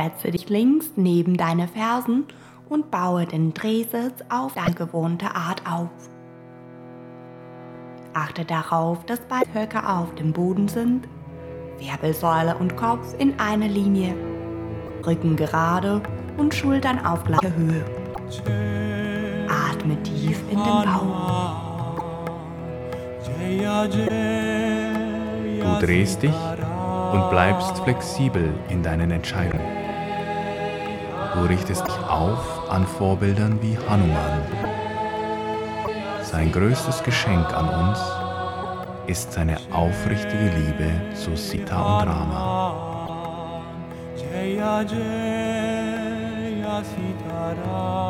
Setze dich links neben deine Fersen und baue den Drehsitz auf deine gewohnte Art auf. Achte darauf, dass beide Höcke auf dem Boden sind, Wirbelsäule und Kopf in eine Linie, Rücken gerade und Schultern auf gleicher Höhe. Atme tief in den Bauch. Du drehst dich und bleibst flexibel in deinen Entscheidungen. Du richtest dich auf an Vorbildern wie Hanuman. Sein größtes Geschenk an uns ist seine aufrichtige Liebe zu Sita und Rama. Jaya Jaya Sitaram